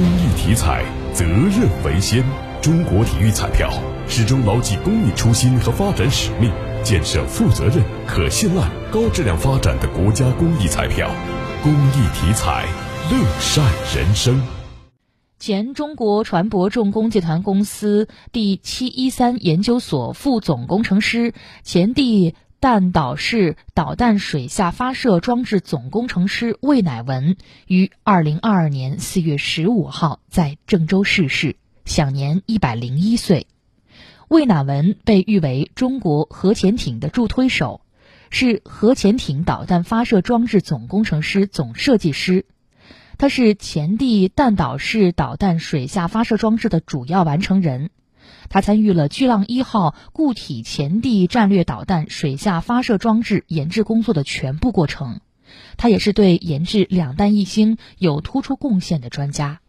公益体彩，责任为先。中国体育彩票始终牢记公益初心和发展使命，建设负责任、可信赖、高质量发展的国家公益彩票。公益体彩，乐善人生。前中国船舶重工集团公司第七一三研究所副总工程师、前第弹道式导弹水下发射装置总工程师魏乃文于二零二二年四月十五号在郑州逝世，享年一百零一岁。魏乃文被誉为中国核潜艇的助推手，是核潜艇导弹发射装置总工程师、总设计师。他是前地弹道式导弹水下发射装置的主要完成人，他参与了巨浪一号固体潜地战略导弹水下发射装置研制工作的全部过程，他也是对研制两弹一星有突出贡献的专家。